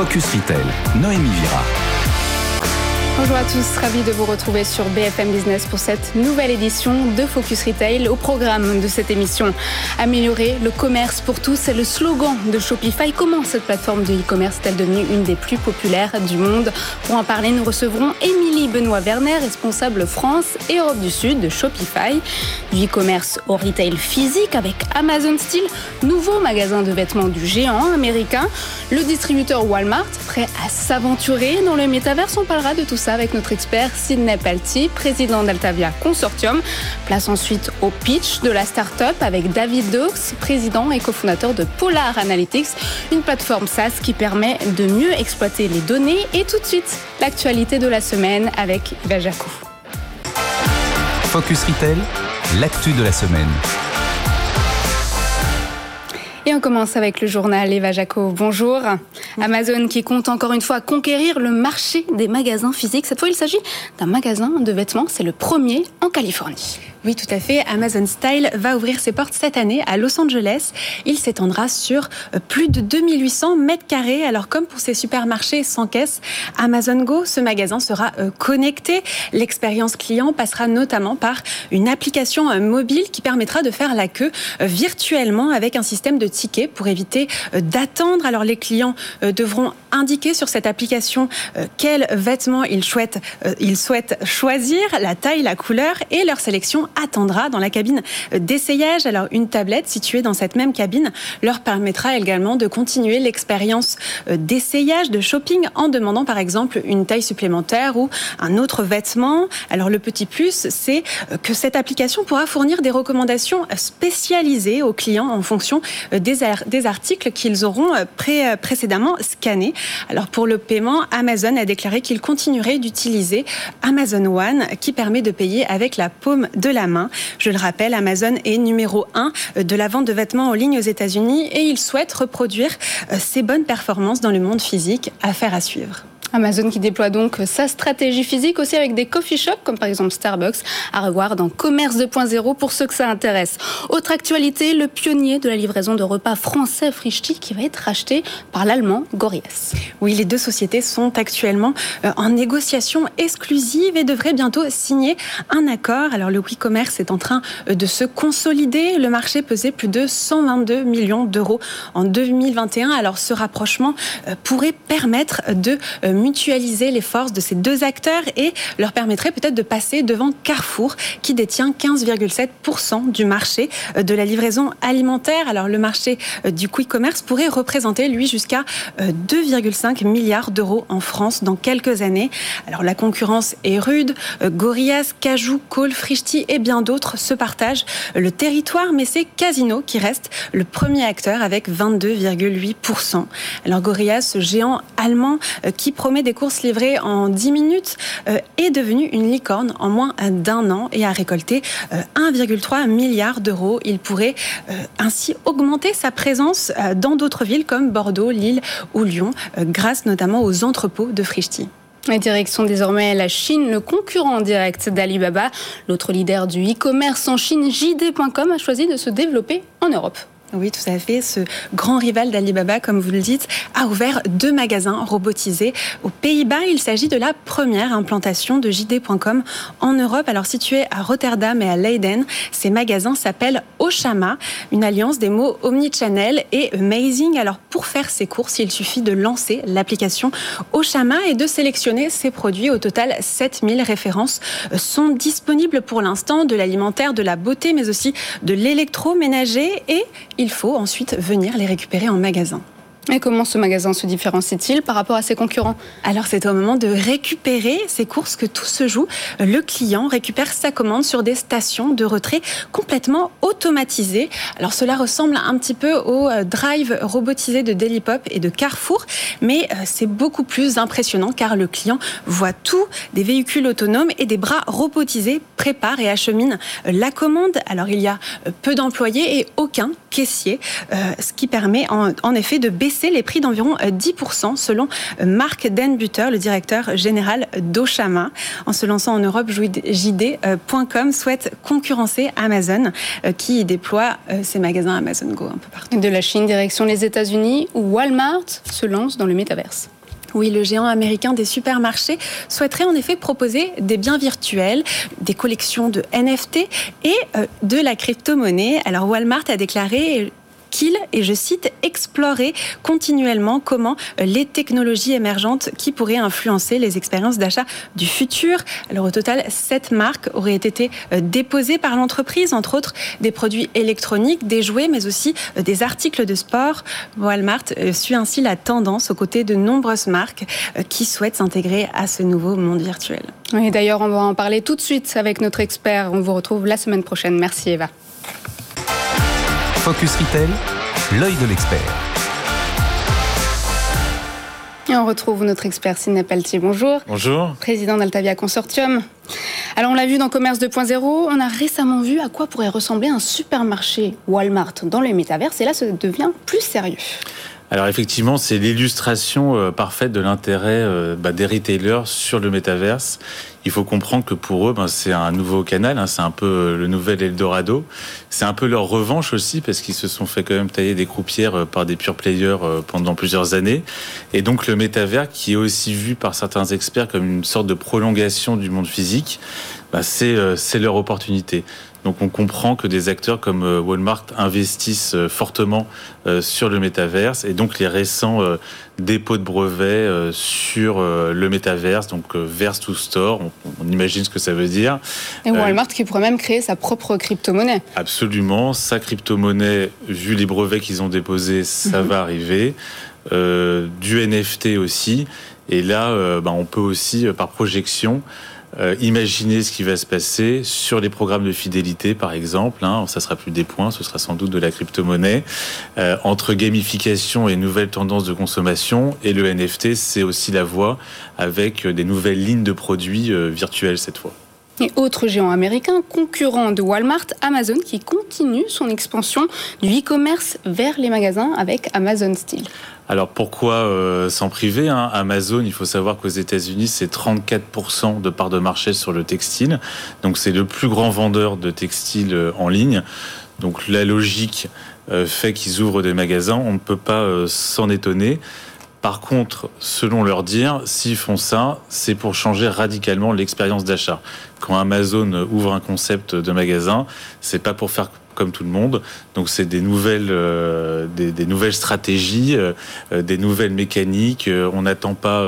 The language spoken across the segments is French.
Focus Retail, Noémie Vira. Bonjour à tous, ravi de vous retrouver sur BFM Business pour cette nouvelle édition de Focus Retail. Au programme de cette émission, améliorer le commerce pour tous, c'est le slogan de Shopify. Comment cette plateforme de e-commerce est-elle devenue une des plus populaires du monde? Pour en parler, nous recevrons Émilie Benoît-Werner, responsable France et Europe du Sud de Shopify. Du e-commerce au retail physique avec Amazon Style, nouveau magasin de vêtements du géant américain. Le distributeur Walmart, prêt à s'aventurer dans le métaverse, on parlera de tout ça avec notre expert Sidney Palti, président d'Altavia Consortium. Place ensuite au pitch de la start-up avec David Dox, président et cofondateur de Polar Analytics, une plateforme SaaS qui permet de mieux exploiter les données. Et tout de suite, l'actualité de la semaine avec Eva Focus Retail, l'actu de la semaine. Et on commence avec le journal Eva Jaco. Bonjour. Amazon qui compte encore une fois conquérir le marché des magasins physiques. Cette fois, il s'agit d'un magasin de vêtements. C'est le premier en Californie. Oui, tout à fait. Amazon Style va ouvrir ses portes cette année à Los Angeles. Il s'étendra sur euh, plus de 2800 mètres carrés. Alors, comme pour ces supermarchés sans caisse, Amazon Go, ce magasin sera euh, connecté. L'expérience client passera notamment par une application euh, mobile qui permettra de faire la queue virtuellement avec un système de tickets pour éviter d'attendre. Alors, les clients devront indiquer sur cette application quels vêtements ils souhaitent, ils souhaitent choisir, la taille, la couleur et leur sélection attendra dans la cabine d'essayage. Alors une tablette située dans cette même cabine leur permettra également de continuer l'expérience euh, d'essayage, de shopping en demandant par exemple une taille supplémentaire ou un autre vêtement. Alors le petit plus, c'est euh, que cette application pourra fournir des recommandations spécialisées aux clients en fonction euh, des, articles qu'ils auront précédemment scannés. Alors pour le paiement, Amazon a déclaré qu'il continuerait d'utiliser Amazon One qui permet de payer avec la paume de la main. Je le rappelle, Amazon est numéro 1 de la vente de vêtements en ligne aux États-Unis et il souhaite reproduire ses euh, bonnes performances dans le monde physique. Affaire à suivre. Amazon qui déploie donc sa stratégie physique aussi avec des coffee shops comme par exemple Starbucks à revoir dans Commerce 2.0 pour ceux que ça intéresse. Autre actualité, le pionnier de la livraison de repas français Frischti qui va être racheté par l'allemand Gorias. Oui, les deux sociétés sont actuellement euh, en négociation exclusive et devraient bientôt signer un accord. Alors le e-commerce est en train euh, de se consolider. Le marché pesait plus de 122 millions d'euros en 2021. Alors ce rapprochement euh, pourrait permettre de mutualiser les forces de ces deux acteurs et leur permettrait peut-être de passer devant Carrefour qui détient 15,7% du marché euh, de la livraison alimentaire. Alors le marché euh, du quick commerce pourrait représenter lui jusqu'à 2,5 euh, milliards d'euros en France dans quelques années. Alors la concurrence est rude. Gorillaz, Cajou, Cole, Frischti et bien d'autres se partagent le territoire, mais c'est Casino qui reste le premier acteur avec 22,8%. Alors Gorillaz, ce géant allemand qui promet des courses livrées en 10 minutes euh, est devenu une licorne en moins d'un an et a récolté 1,3 euh, milliard d'euros. Il pourrait euh, ainsi augmenter sa présence dans d'autres villes comme Bordeaux, Lille ou Lyon, grâce notamment aux entrepôts de Frischti. La direction désormais la Chine, le concurrent direct d'Alibaba. L'autre leader du e-commerce en Chine, JD.com, a choisi de se développer en Europe. Oui, tout à fait. Ce grand rival d'Alibaba, comme vous le dites, a ouvert deux magasins robotisés aux Pays-Bas. Il s'agit de la première implantation de JD.com en Europe. Alors situé à Rotterdam et à Leiden, ces magasins s'appellent Oshama, une alliance des mots omnichannel et amazing. Alors pour faire ses courses, il suffit de lancer l'application Oshama et de sélectionner ses produits. Au total, 7000 références sont disponibles pour l'instant de l'alimentaire, de la beauté, mais aussi de l'électroménager et il faut ensuite venir les récupérer en magasin. Et comment ce magasin se différencie-t-il par rapport à ses concurrents? Alors c'est au moment de récupérer ses courses que tout se joue. Le client récupère sa commande sur des stations de retrait complètement automatisées. Alors cela ressemble un petit peu au euh, drive robotisé de Delipop et de Carrefour, mais euh, c'est beaucoup plus impressionnant car le client voit tout, des véhicules autonomes et des bras robotisés préparent et acheminent euh, la commande. Alors il y a peu d'employés et aucun caissier, ce qui permet en, effet de baisser les prix d'environ 10% selon Marc Denbuter, le directeur général d'Oshama. En se lançant en Europe, JD.com souhaite concurrencer Amazon qui déploie ses magasins Amazon Go un peu partout. De la Chine, direction les États-Unis, où Walmart se lance dans le métaverse. Oui, le géant américain des supermarchés souhaiterait en effet proposer des biens virtuels, des collections de NFT et euh, de la crypto-monnaie. Alors Walmart a déclaré qu'il, et je cite, explorer continuellement comment euh, les technologies émergentes qui pourraient influencer les expériences d'achat du futur. Alors au total, sept marques auraient été euh, déposées par l'entreprise, entre autres des produits électroniques, des jouets, mais aussi euh, des articles de sport. Walmart suit ainsi la tendance aux côtés de nombreuses marques qui souhaitent s'intégrer à ce nouveau monde virtuel. Oui, d'ailleurs, on va en parler tout de suite avec notre expert. On vous retrouve la semaine prochaine. Merci Eva. Focus Retail, l'œil de l'expert. Et on retrouve notre expert Sidney Pelletier. Bonjour. Bonjour. Président d'Altavia Consortium. Alors on l'a vu dans Commerce 2.0, on a récemment vu à quoi pourrait ressembler un supermarché Walmart dans le métaverse et là ça devient plus sérieux. Alors effectivement, c'est l'illustration euh, parfaite de l'intérêt euh, bah, des retailers sur le métaverse. Il faut comprendre que pour eux, ben, c'est un nouveau canal, hein, c'est un peu euh, le nouvel Eldorado. C'est un peu leur revanche aussi parce qu'ils se sont fait quand même tailler des croupières par des pure players pendant plusieurs années. Et donc le métavers, qui est aussi vu par certains experts comme une sorte de prolongation du monde physique, bah, c'est leur opportunité. Donc on comprend que des acteurs comme euh, Walmart investissent euh, fortement euh, sur le métaverse et donc les récents dépôts de brevets sur le métaverse, donc Verse to Store, on, imagine ce que ça veut dire. Et Walmart qui pourrait même créer sa propre crypto-monnaie. Absolument, sa crypto-monnaie, vu les brevets qu'ils ont déposés, ça mhm. va arriver. du NFT aussi. Et là, bah, on peut aussi, par projection, euh, imaginer ce qui va se passer sur les programmes de fidélité, par exemple. Hein, ça sera plus des points, ce sera sans doute de la crypto-monnaie. Euh, entre gamification et nouvelles tendances de consommation, et le NFT, c'est aussi la voie avec des nouvelles lignes de produits euh, virtuels cette fois. Et autre géant américain, concurrent de Walmart, Amazon, qui continue son expansion du e-commerce vers les magasins avec Amazon Style. Alors pourquoi euh, s'en priver hein? Amazon, il faut savoir qu'aux États-Unis, c'est 34% de part de marché sur le textile. Donc c'est le plus grand vendeur de textile euh, en ligne. Donc la logique euh, fait qu'ils ouvrent des magasins. On ne peut pas s'en étonner. Par contre, selon leur dire, s'ils font ça, c'est pour changer radicalement l'expérience d'achat. Quand Amazon ouvre un concept de magasin, c'est pas pour faire comme tout le monde. Donc c'est des nouvelles, euh, des, nouvelles stratégies, euh, euh, des nouvelles mécaniques. on n'attend pas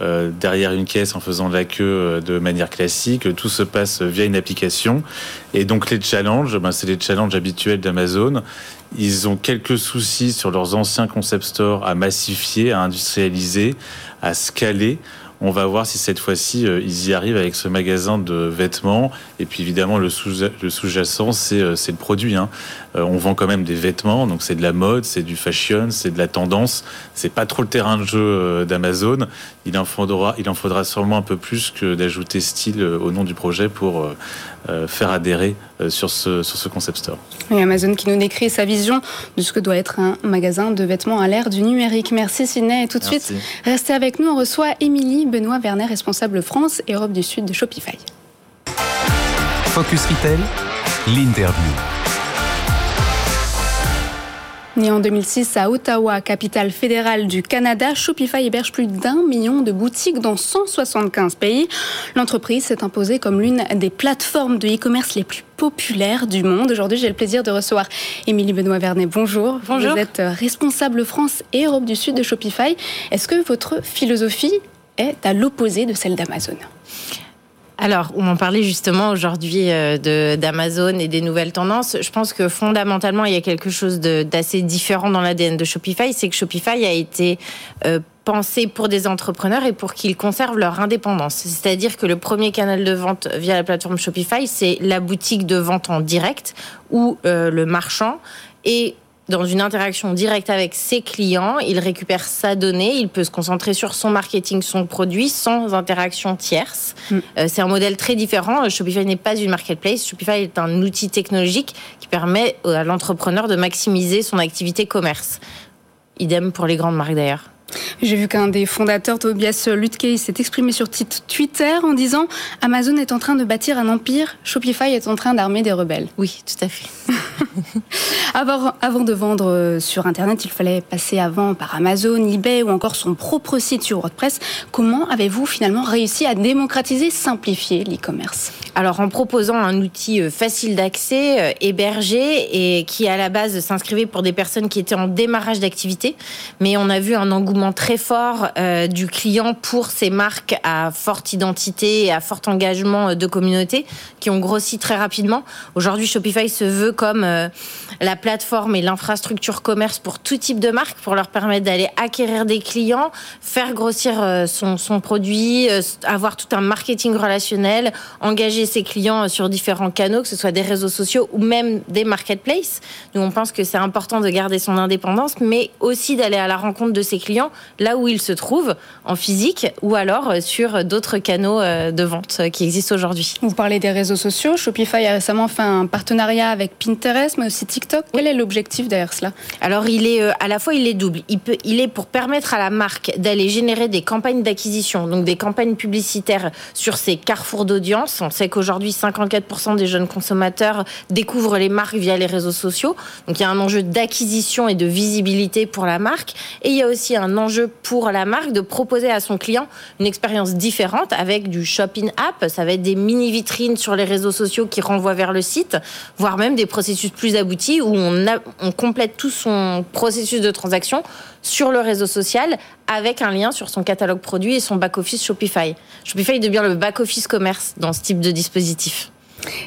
derrière une caisse en faisant la queue de manière classique. Tout se passe via une application. Et donc les challenges, ben, c'est les challenges habituels d'Amazon. Ils ont quelques soucis sur leurs anciens concept stores à massifier, à industrialiser, à scaler. On va voir si cette fois-ci euh, ils y arrivent avec ce magasin de vêtements. Et puis évidemment le sous-jacent c'est euh, le produit. Hein. Euh, on vend quand même des vêtements, donc c'est de la mode, c'est du fashion, c'est de la tendance. C'est pas trop le terrain de jeu d'Amazon. Il en faudra, il en faudra sûrement un peu plus que d'ajouter style au nom du projet pour faire adhérer sur ce, sur ce concept store. Et Amazon qui nous décrit sa vision de ce que doit être un magasin de vêtements à l'ère du numérique. Merci Sidney. Et tout de suite, restez avec nous. On reçoit Émilie Benoît Werner, responsable France et Europe du Sud de Shopify. Focus Retail, l'interview. Né en 2006 à Ottawa, capitale fédérale du Canada, Shopify héberge plus d'un million de boutiques dans 175 pays. L'entreprise s'est imposée comme l'une des plateformes de e-commerce les plus populaires du monde. Aujourd'hui, j'ai le plaisir de recevoir Émilie Benoît Vernet. Bonjour. Bonjour. Vous êtes responsable France et Europe du Sud de Shopify. Est-ce que votre philosophie est à l'opposé de celle d'Amazon? Alors, on en parlait justement aujourd'hui euh, d'Amazon et des nouvelles tendances. Je pense que fondamentalement, il y a quelque chose d'assez différent dans l'ADN de Shopify. C'est que Shopify a été euh, pensé pour des entrepreneurs et pour qu'ils conservent leur indépendance. C'est-à-dire que le premier canal de vente via la plateforme Shopify, c'est la boutique de vente en direct où euh, le marchand est dans une interaction directe avec ses clients, il récupère sa donnée, il peut se concentrer sur son marketing, son produit sans interaction tierce. Mm. Euh, c'est un modèle très différent. Shopify n'est pas une marketplace. Shopify est un outil technologique qui permet à l'entrepreneur de maximiser son activité commerce. Idem pour les grandes marques d'ailleurs. J'ai vu qu'un des fondateurs, Tobias Lutke, s'est exprimé sur Twitter en disant Amazon est en train de bâtir un empire, Shopify est en train d'armer des rebelles. Oui, tout à fait. avant, avant de vendre euh, sur Internet, il fallait passer avant par Amazon, eBay ou encore son propre site sur WordPress. Comment avez-vous finalement réussi à démocratiser, simplifier l'e-commerce? Alors en proposant un outil euh, facile d'accès, euh, hébergé et qui à la base s'inscrivait pour des personnes qui étaient en démarrage d'activité, mais on a vu un engouement très fort du client pour ces marques à forte identité et à fort engagement de communauté qui ont grossi très rapidement. Aujourd'hui, Shopify se veut comme euh, la plateforme et l'infrastructure commerce pour tout type de marque, pour leur permettre d'aller acquérir des clients, faire grossir euh, son, produit, euh, avoir tout un marketing relationnel, engager ses clients sur différents canaux, que ce soit des réseaux sociaux ou même des marketplaces. Nous, on pense que c'est important de garder son indépendance, mais aussi d'aller à la rencontre de ses clients là où ils se trouvent, en physique ou alors sur d'autres canaux de vente qui existent aujourd'hui. Vous parlez des réseaux sociaux. Shopify a récemment fait un partenariat avec Pinterest, mais aussi TikTok. Quel est l'objectif derrière cela? Alors, il est euh, à la fois il est double. Il peut, il est pour permettre à la marque d'aller générer des campagnes d'acquisition, donc des campagnes publicitaires sur ces carrefours d'audience. On sait qu'aujourd'hui, 54% des jeunes consommateurs découvrent les marques via les réseaux sociaux. Donc, il y a un enjeu d'acquisition et de visibilité pour la marque, et il y a aussi un enjeu pour la marque de proposer à son client une expérience différente avec du shopping app. Ça va être des mini vitrines sur les réseaux sociaux qui renvoient vers le site, voire même des processus plus aboutis où on, on complète tout son processus de transaction sur le réseau social avec un lien sur son catalogue produit et son back-office Shopify. Shopify devient le back-office commerce dans ce type de dispositif.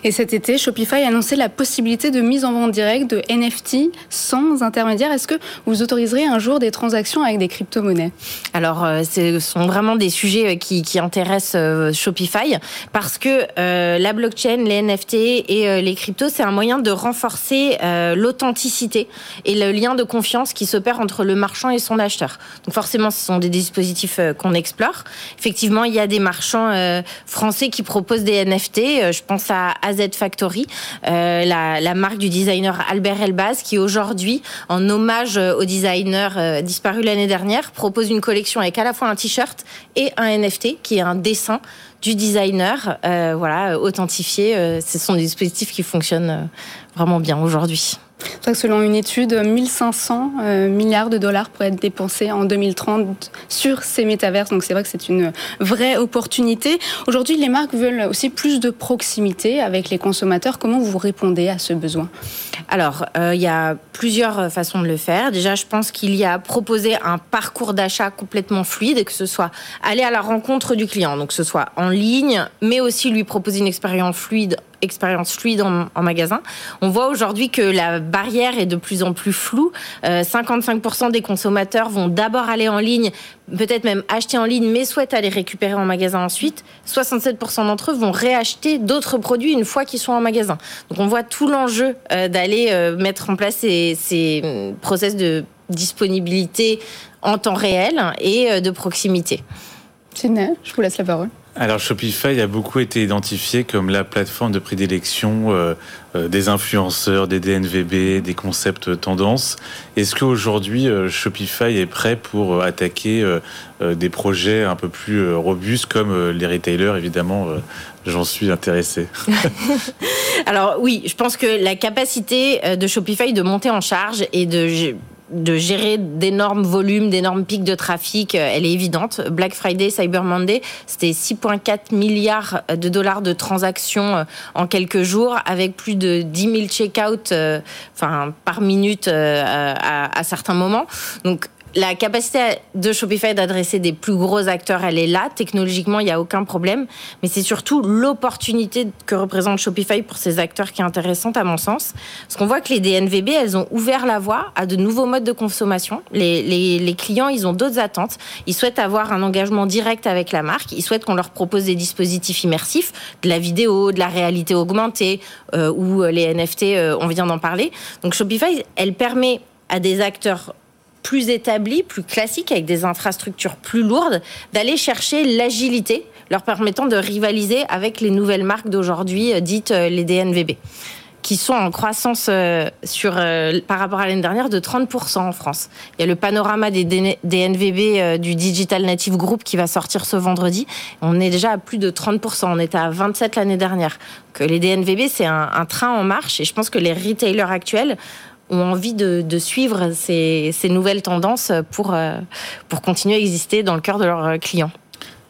Et cet été, Shopify a annoncé la possibilité de mise en vente directe de NFT sans intermédiaire. Est-ce que vous autoriserez un jour des transactions avec des crypto-monnaies? Alors, euh, ce sont vraiment des sujets euh, qui, intéressent euh, Shopify parce que la blockchain, les NFT et les cryptos, c'est un moyen de renforcer l'authenticité et le lien de confiance qui s'opère entre le marchand et son acheteur. Donc forcément, ce sont des dispositifs qu'on explore. Effectivement, il y a des marchands français qui proposent des NFT. Je pense à AZ Factory, euh, la, marque du designer Albert Elbaz, qui aujourd'hui, en hommage au designer euh, disparu l'année dernière, propose une collection avec à la fois un t-shirt et un NFT, qui est un dessin du designer, euh, voilà, authentifié. ce sont des dispositifs qui fonctionnent vraiment bien aujourd'hui selon une étude, 1500 euh, milliards de dollars pourraient être dépensés en 2030 sur ces métaverses. Donc c'est vrai que c'est une vraie opportunité. Aujourd'hui, les marques veulent aussi plus de proximité avec les consommateurs. Comment vous répondez à ce besoin? Alors, euh, il y a plusieurs façons de le faire. Déjà, je pense qu'il y a proposé un parcours d'achat complètement fluide, que ce soit aller à la rencontre du client, donc que ce soit en ligne, mais aussi lui proposer une expérience fluide expérience fluide en, magasin. On voit aujourd'hui que la barrière est de plus en plus floue. 55% euh, des consommateurs vont d'abord aller en ligne, peut-être même acheter en ligne, mais souhaitent aller récupérer en magasin ensuite. 67% d'entre eux vont réacheter d'autres produits une fois qu'ils sont en magasin. Donc on voit tout l'enjeu euh, d'aller euh, mettre en place ces, ces process de disponibilité en temps réel et de proximité. Sidney, je vous laisse la parole. Alors Shopify a beaucoup été identifié comme la plateforme de prédilection euh, euh, des influenceurs, des DNVB, des concepts tendances. Est-ce qu'aujourd'hui euh, Shopify est prêt pour attaquer des projets un peu plus robustes comme les retailers Évidemment, j'en suis intéressé. Alors oui, je pense que la capacité de Shopify de monter en charge et de de gérer d'énormes volumes, d'énormes pics de trafic, euh, elle est évidente. Black Friday, Cyber Monday, c'était 6,4 milliards de dollars de transactions euh, en quelques jours, avec plus de 10 000 check-out euh, enfin, par minute à, à certains moments. Donc la capacité de Shopify d'adresser des plus gros acteurs, elle est là. Technologiquement, il n'y a aucun problème. Mais c'est surtout l'opportunité que représente Shopify pour ces acteurs qui est intéressante, à mon sens. Parce qu'on voit que les DNVB, elles ont ouvert la voie à de nouveaux modes de consommation. Les, clients, ils ont d'autres attentes. Ils souhaitent avoir un engagement direct avec la marque. Ils souhaitent qu'on leur propose des dispositifs immersifs, de la vidéo, de la réalité augmentée, euh, ou les NFT, euh, on vient d'en parler. Donc Shopify, elle permet à des acteurs plus établis, plus classiques, avec des infrastructures plus lourdes, d'aller chercher l'agilité, leur permettant de rivaliser avec les nouvelles marques d'aujourd'hui, euh, dites euh, les DNVB qui sont en croissance euh, sur, par rapport à l'année dernière de 30% en France. Il y a le panorama des DNVB du Digital Native Group qui va sortir ce vendredi. On est déjà à plus de 30%. On était à 27 l'année dernière. Que les DNVB, c'est un, un, train en marche et je pense que les retailers actuels ont envie de, suivre ces, nouvelles tendances pour, euh, pour continuer à exister dans le cœur de leurs clients.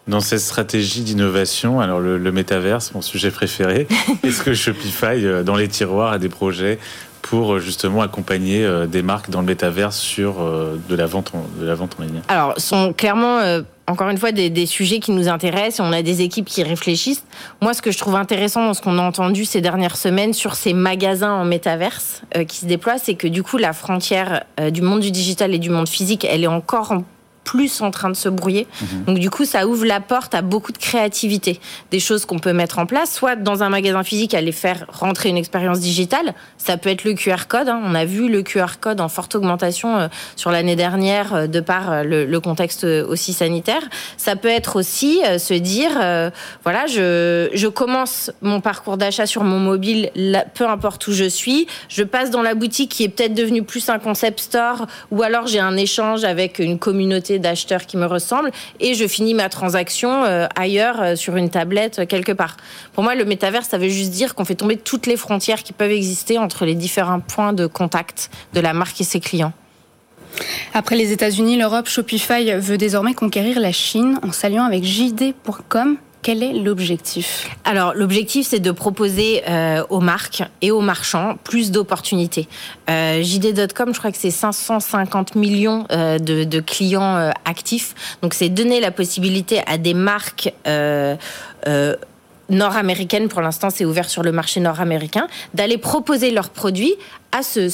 Dans cette stratégie d'innovation, alors le, le métaverse, mon sujet préféré, est-ce que Shopify, euh, dans les tiroirs, a des projets pour euh, justement accompagner des marques dans le métaverse sur de la vente en, de la vente en ligne Alors, sont clairement encore une fois, des, sujets qui nous intéressent. On a des équipes qui réfléchissent. Moi, ce que je trouve intéressant dans ce qu'on a entendu ces dernières semaines sur ces magasins en métaverse euh, qui se déploient, c'est que du coup, la frontière euh, du monde du digital et du monde physique, elle est encore en plus en train de se brouiller. Mhm. Donc du coup, ça ouvre la porte à beaucoup de créativité, des choses qu'on peut mettre en place, soit dans un magasin physique, aller faire rentrer une expérience digitale. Ça peut être le QR code. Hein. On a vu le QR code en forte augmentation euh, sur l'année dernière euh, de par euh, le, contexte aussi sanitaire. Ça peut être aussi se dire, voilà, je, je commence mon parcours d'achat sur mon mobile, peu importe où je suis. Je passe dans la boutique qui est peut-être devenue plus un concept store, ou alors j'ai un échange avec une communauté d'acheteurs qui me ressemblent et je finis ma transaction euh, ailleurs euh, sur une tablette euh, quelque part. Pour moi, le métavers, ça veut juste dire qu'on fait tomber toutes les frontières qui peuvent exister entre les différents points de contact de la marque et ses clients. Après les États-Unis, l'Europe, Shopify veut désormais conquérir la Chine en s'alliant avec JD.com quel est l'objectif? Alors l'objectif c'est de proposer euh, aux marques et aux marchands plus d'opportunités. Euh, JD.com, je crois que c'est 550 millions euh, de, clients actifs. Donc c'est donner la possibilité à des marques nord-américaines, pour l'instant c'est ouvert sur le marché nord-américain, d'aller proposer leurs produits à ce,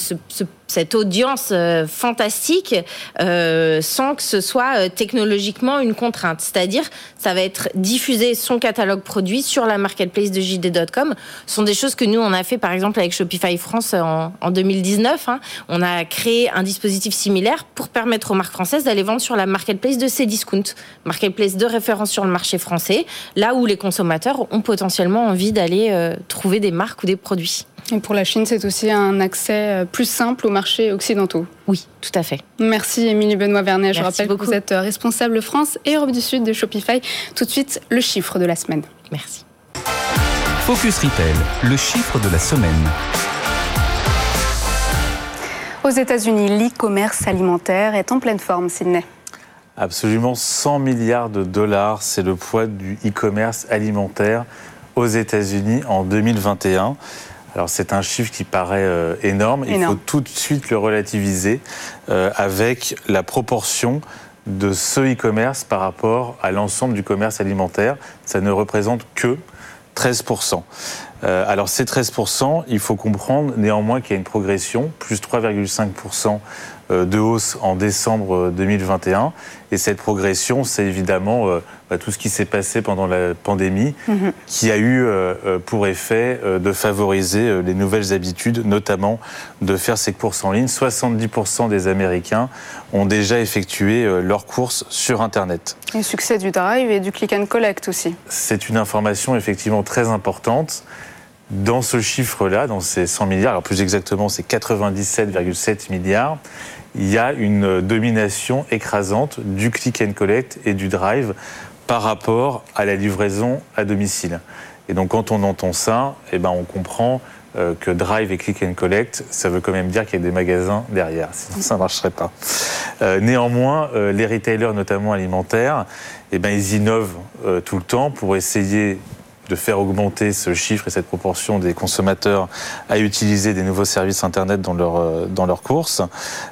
cette audience euh, fantastique euh, sans que ce soit euh, technologiquement une contrainte. C'est-à-dire, ça va être diffusé son catalogue produit sur la marketplace de JD.com. Ce sont des choses que nous, on a fait par exemple avec Shopify France en, 2019. Hein. On a créé un dispositif similaire pour permettre aux marques françaises d'aller vendre sur la marketplace de Cdiscount, marketplace de référence sur le marché français, là où les consommateurs ont potentiellement envie d'aller trouver des marques ou des produits. Et pour la Chine, c'est aussi un accès euh, plus simple aux marchés occidentaux. Oui, tout à fait. Merci Émilie Benoît-Vernet. Je rappelle que vous êtes euh, responsable France et Europe du Sud de Shopify. Tout de suite, le chiffre de la semaine. Merci. Focus Retail, le chiffre de la semaine. Aux États-Unis, l'e-commerce alimentaire est en pleine forme, Sydney. Absolument 100 milliards de dollars, c'est le poids du e-commerce alimentaire aux États-Unis en 2021. Alors c'est un chiffre qui paraît euh, énorme. Il faut tout de suite le relativiser euh, avec la proportion de ce e-commerce par rapport à l'ensemble du commerce alimentaire. Ça ne représente que 13%. Euh, alors ces 13%, il faut comprendre néanmoins qu'il y a une progression, plus 3,5% euh, de hausse en décembre 2021. Et cette progression, c'est évidemment euh, bah, tout ce qui s'est passé pendant la pandémie, mhm. qui a eu pour effet de favoriser les nouvelles habitudes, notamment de faire ses courses en ligne. 70% des Américains ont déjà effectué leurs courses sur Internet. Et le succès du Drive et du Click and Collect aussi. C'est une information effectivement très importante. Dans ce chiffre-là, dans ces 100 milliards, alors plus exactement c'est 97,7 milliards, il y a une domination écrasante du click and collect et du drive par rapport à la livraison à domicile. Et donc quand on entend ça, eh ben on comprend euh, que drive et click and collect, ça veut quand même dire qu'il y a des magasins derrière, sinon ça ne marcherait pas. Euh, néanmoins, euh, les retailers, notamment alimentaires, eh ben, ils innovent tout le temps pour essayer de faire augmenter ce chiffre et cette proportion des consommateurs à utiliser des nouveaux services Internet dans, leur, euh, dans leurs courses.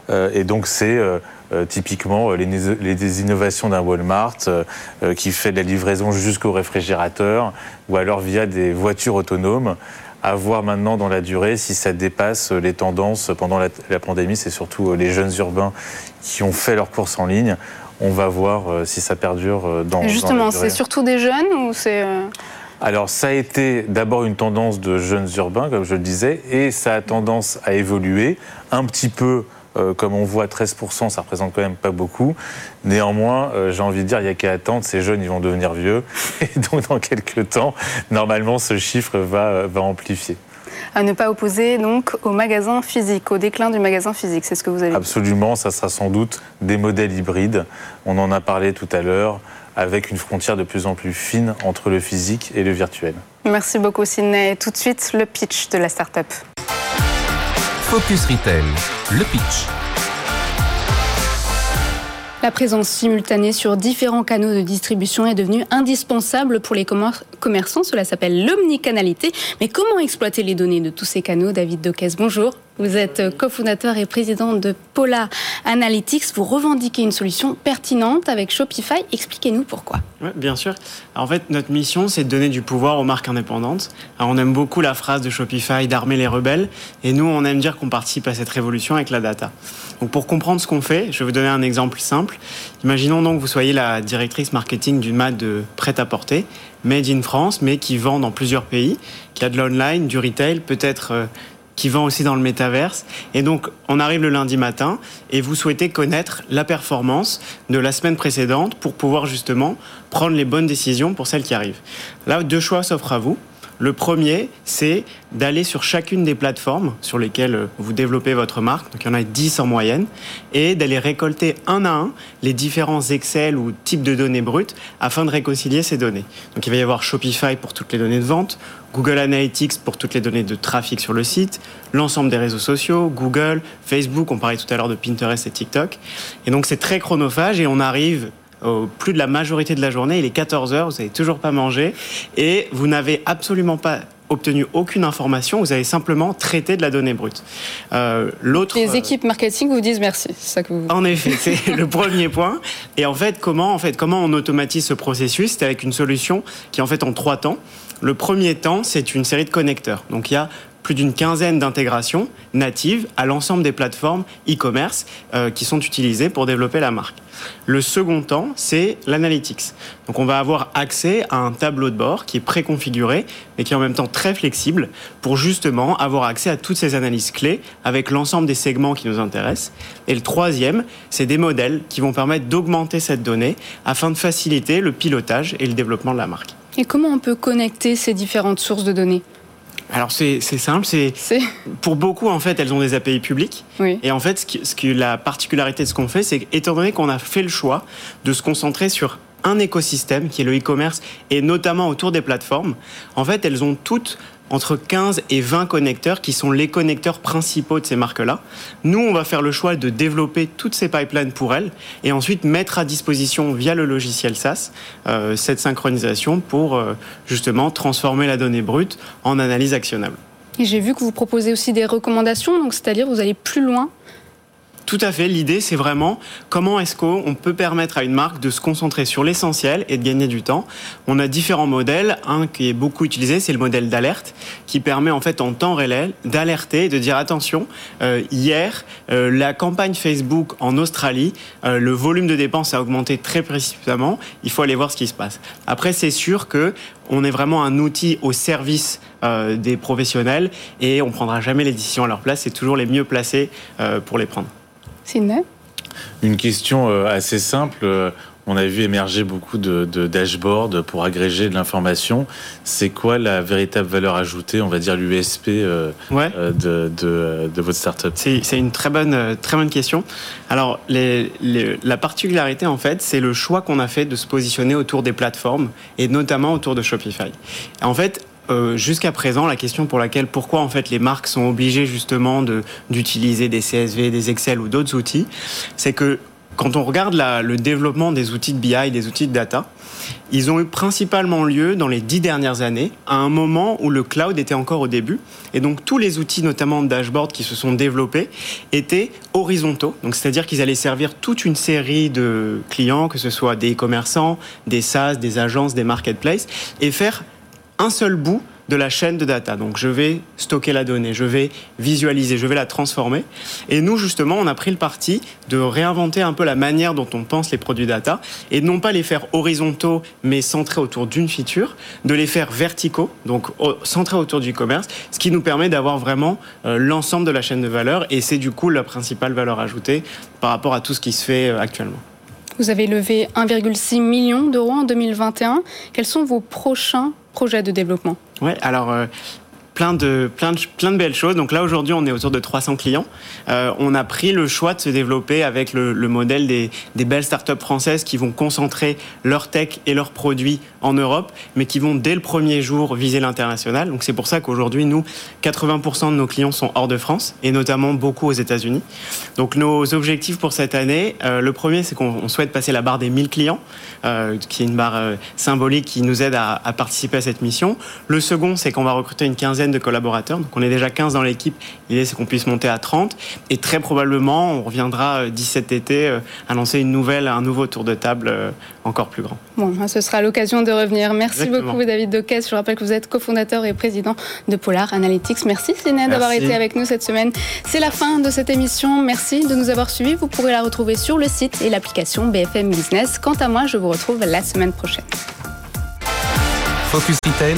Euh, et donc c'est euh, typiquement les, les, innovations d'un Walmart qui fait de la livraison jusqu'au réfrigérateur ou alors via des voitures autonomes à voir maintenant dans la durée si ça dépasse les tendances pendant la, la pandémie. C'est surtout les jeunes urbains qui ont fait leurs courses en ligne. On va voir si ça perdure dans. Justement, c'est surtout des jeunes ou c'est alors ça a été d'abord une tendance de jeunes urbains, comme je le disais, et ça a tendance à évoluer un petit peu Euh, comme on voit, 13%, ça représente quand même pas beaucoup. Néanmoins, euh, j'ai envie de dire, il n'y a qu'à attendre, ces jeunes, ils vont devenir vieux. Et donc, dans quelques temps, normalement, ce chiffre va, va amplifier à ne pas opposer donc au magasin physique, au déclin du magasin physique. C'est ce que vous avez Absolument, ça sera sans doute des modèles hybrides. On en a parlé tout à l'heure, avec une frontière de plus en plus fine entre le physique et le virtuel. Merci beaucoup, Sidney. Tout de suite, le pitch de la start-up. Focus Retail, le pitch. La présence simultanée sur différents canaux de distribution est devenue indispensable pour les commerçants. Cela s'appelle l'omnicanalité. Mais comment exploiter les données de tous ces canaux David Doquès, bonjour. Vous êtes cofondateur et président de Polar Analytics. Vous revendiquez une solution pertinente avec Shopify. Expliquez-nous pourquoi. bien sûr. en fait, notre mission, c'est de donner du pouvoir aux marques indépendantes. on aime beaucoup la phrase de Shopify d'armer les rebelles. Et nous, on aime dire qu'on participe à cette révolution avec la data. Donc, pour comprendre ce qu'on fait, je vais vous donner un exemple simple. Imaginons donc que vous soyez la directrice marketing d'une marque de prêt-à-porter, made in France, mais qui vend dans plusieurs pays, qui a de l'online, du retail, peut-être euh, qui vend aussi dans le métaverse. Et donc, on arrive le lundi matin et vous souhaitez connaître la performance de la semaine précédente pour pouvoir justement prendre les bonnes décisions pour celles qui arrivent. Là, deux choix s'offrent à vous. Le premier, c'est d'aller sur chacune des plateformes sur lesquelles vous développez votre marque, donc il y en a 10 en moyenne, et d'aller récolter un à un les différents Excel ou types de données brutes afin de réconcilier ces données. Donc il va y avoir Shopify pour toutes les données de vente, Google Analytics pour toutes les données de trafic sur le site, l'ensemble des réseaux sociaux, Google, Facebook, on parlait tout à l'heure de Pinterest et TikTok. Et donc c'est très chronophage et on arrive au plus de la majorité de la journée, il est 14 heures, vous n'avez toujours pas mangé et vous n'avez absolument pas obtenu aucune information, vous avez simplement traité de la donnée brute. Euh, l'autre, les équipes marketing vous disent merci. Ça que vous... En effet, c'est le premier point. Et en fait, comment en fait comment on automatise ce processus? C'est avec une solution qui est en fait en trois temps. Le premier temps, c'est une série de connecteurs. Donc il y a plus d'une quinzaine d'intégrations natives à l'ensemble des plateformes e-commerce euh, qui sont utilisées pour développer la marque. Le second temps, c'est l'analytics. Donc on va avoir accès à un tableau de bord qui est préconfiguré mais qui est en même temps très flexible pour justement avoir accès à toutes ces analyses clés avec l'ensemble des segments qui nous intéressent. Et le troisième, c'est des modèles qui vont permettre d'augmenter cette donnée afin de faciliter le pilotage et le développement de la marque. Et comment on peut connecter ces différentes sources de données? Alors c'est simple, c'est pour beaucoup en fait elles ont des API publics et en fait ce qui, la particularité de ce qu'on fait c'est qu'étant donné qu'on a fait le choix de se concentrer sur un écosystème qui est le e-commerce et notamment autour des plateformes, en fait elles ont toutes entre 15 et 20 connecteurs qui sont les connecteurs principaux de ces marques-là. Nous, on va faire le choix de développer toutes ces pipelines pour elles et ensuite mettre à disposition via le logiciel SaaS euh, cette synchronisation pour euh, justement transformer la donnée brute en analyse actionnable. J'ai vu que vous proposez aussi des recommandations, donc c'est-à-dire vous allez plus loin tout à fait. L'idée, c'est vraiment comment est-ce qu'on peut permettre à une marque de se concentrer sur l'essentiel et de gagner du temps. On a différents modèles. Un qui est beaucoup utilisé, c'est le modèle d'alerte, qui permet en fait en temps réel d'alerter, de dire attention. Euh, hier, euh, la campagne Facebook en Australie, euh, le volume de dépenses a augmenté très précipitamment. Il faut aller voir ce qui se passe. Après, c'est sûr que on est vraiment un outil au service des professionnels et on prendra jamais les décisions à leur place. C'est toujours les mieux placés pour les prendre. Une question euh, assez simple. Euh, on a vu émerger beaucoup de, dashboards pour agréger de l'information. C'est quoi la véritable valeur ajoutée, on va dire l'USP euh, de, de, votre startup? C'est une très bonne, très bonne question. Alors, la particularité, en fait, c'est le choix qu'on a fait de se positionner autour des plateformes et notamment autour de Shopify. En fait, euh, jusqu'à présent, la question pour laquelle pourquoi en fait les marques sont obligées justement d'utiliser des CSV, des Excel ou d'autres outils, c'est que quand on regarde le développement des outils de BI, des outils de data, ils ont eu principalement lieu dans les dix dernières années, à un moment où le cloud était encore au début. Et donc tous les outils, notamment de dashboard, qui se sont développés, étaient horizontaux. Donc c'est-à-dire qu'ils allaient servir toute une série de clients, que ce soit des commerçants, des SaaS, des agences, des marketplaces, et faire un seul bout de la chaîne de data. Donc je vais stocker la donnée, je vais visualiser, je vais la transformer. Et nous, justement, on a pris le parti de réinventer un peu la manière dont on pense les produits data et non pas les faire horizontaux mais centrés autour d'une feature, de les faire verticaux, donc centrés autour du commerce, ce qui nous permet d'avoir vraiment euh, l'ensemble de la chaîne de valeur et c'est du coup la principale valeur ajoutée par rapport à tout ce qui se fait euh, actuellement. Vous avez levé 1,6 million d'euros en 2021. Quels sont vos prochains projets de développement. Alors euh, plein de, plein de, plein de belles choses. Donc là, aujourd'hui, on est autour de 300 clients. Euh, on a pris le choix de se développer avec le, le modèle des, belles startups françaises qui vont concentrer leur tech et leurs produits en Europe, mais qui vont dès le premier jour viser l'international. Donc c'est pour ça qu'aujourd'hui, nous, 80% de nos clients sont hors de France, et notamment beaucoup aux États-Unis. Donc nos objectifs pour cette année, euh, le premier, c'est qu'on souhaite passer la barre des 1000 clients, euh, qui est une barre symbolique qui nous aide à participer à cette mission. Le second, c'est qu'on va recruter une quinzaine de collaborateurs. Donc on est déjà 15 dans l'équipe. L'idée c'est qu'on puisse monter à 30. Et très probablement, on reviendra euh, d'ici cet été euh, à lancer une nouvelle, un nouveau tour de table euh, encore plus grand. Bon, ben, ce sera l'occasion de revenir. Merci Exactement. beaucoup David Doquet. Je rappelle que vous êtes cofondateur et président de Polar Analytics. Merci Sénat d'avoir été avec nous cette semaine. C'est la fin de cette émission. Merci de nous avoir suivis. Vous pourrez la retrouver sur le site et l'application BFM Business. Quant à moi, je vous retrouve la semaine prochaine. Focus Retail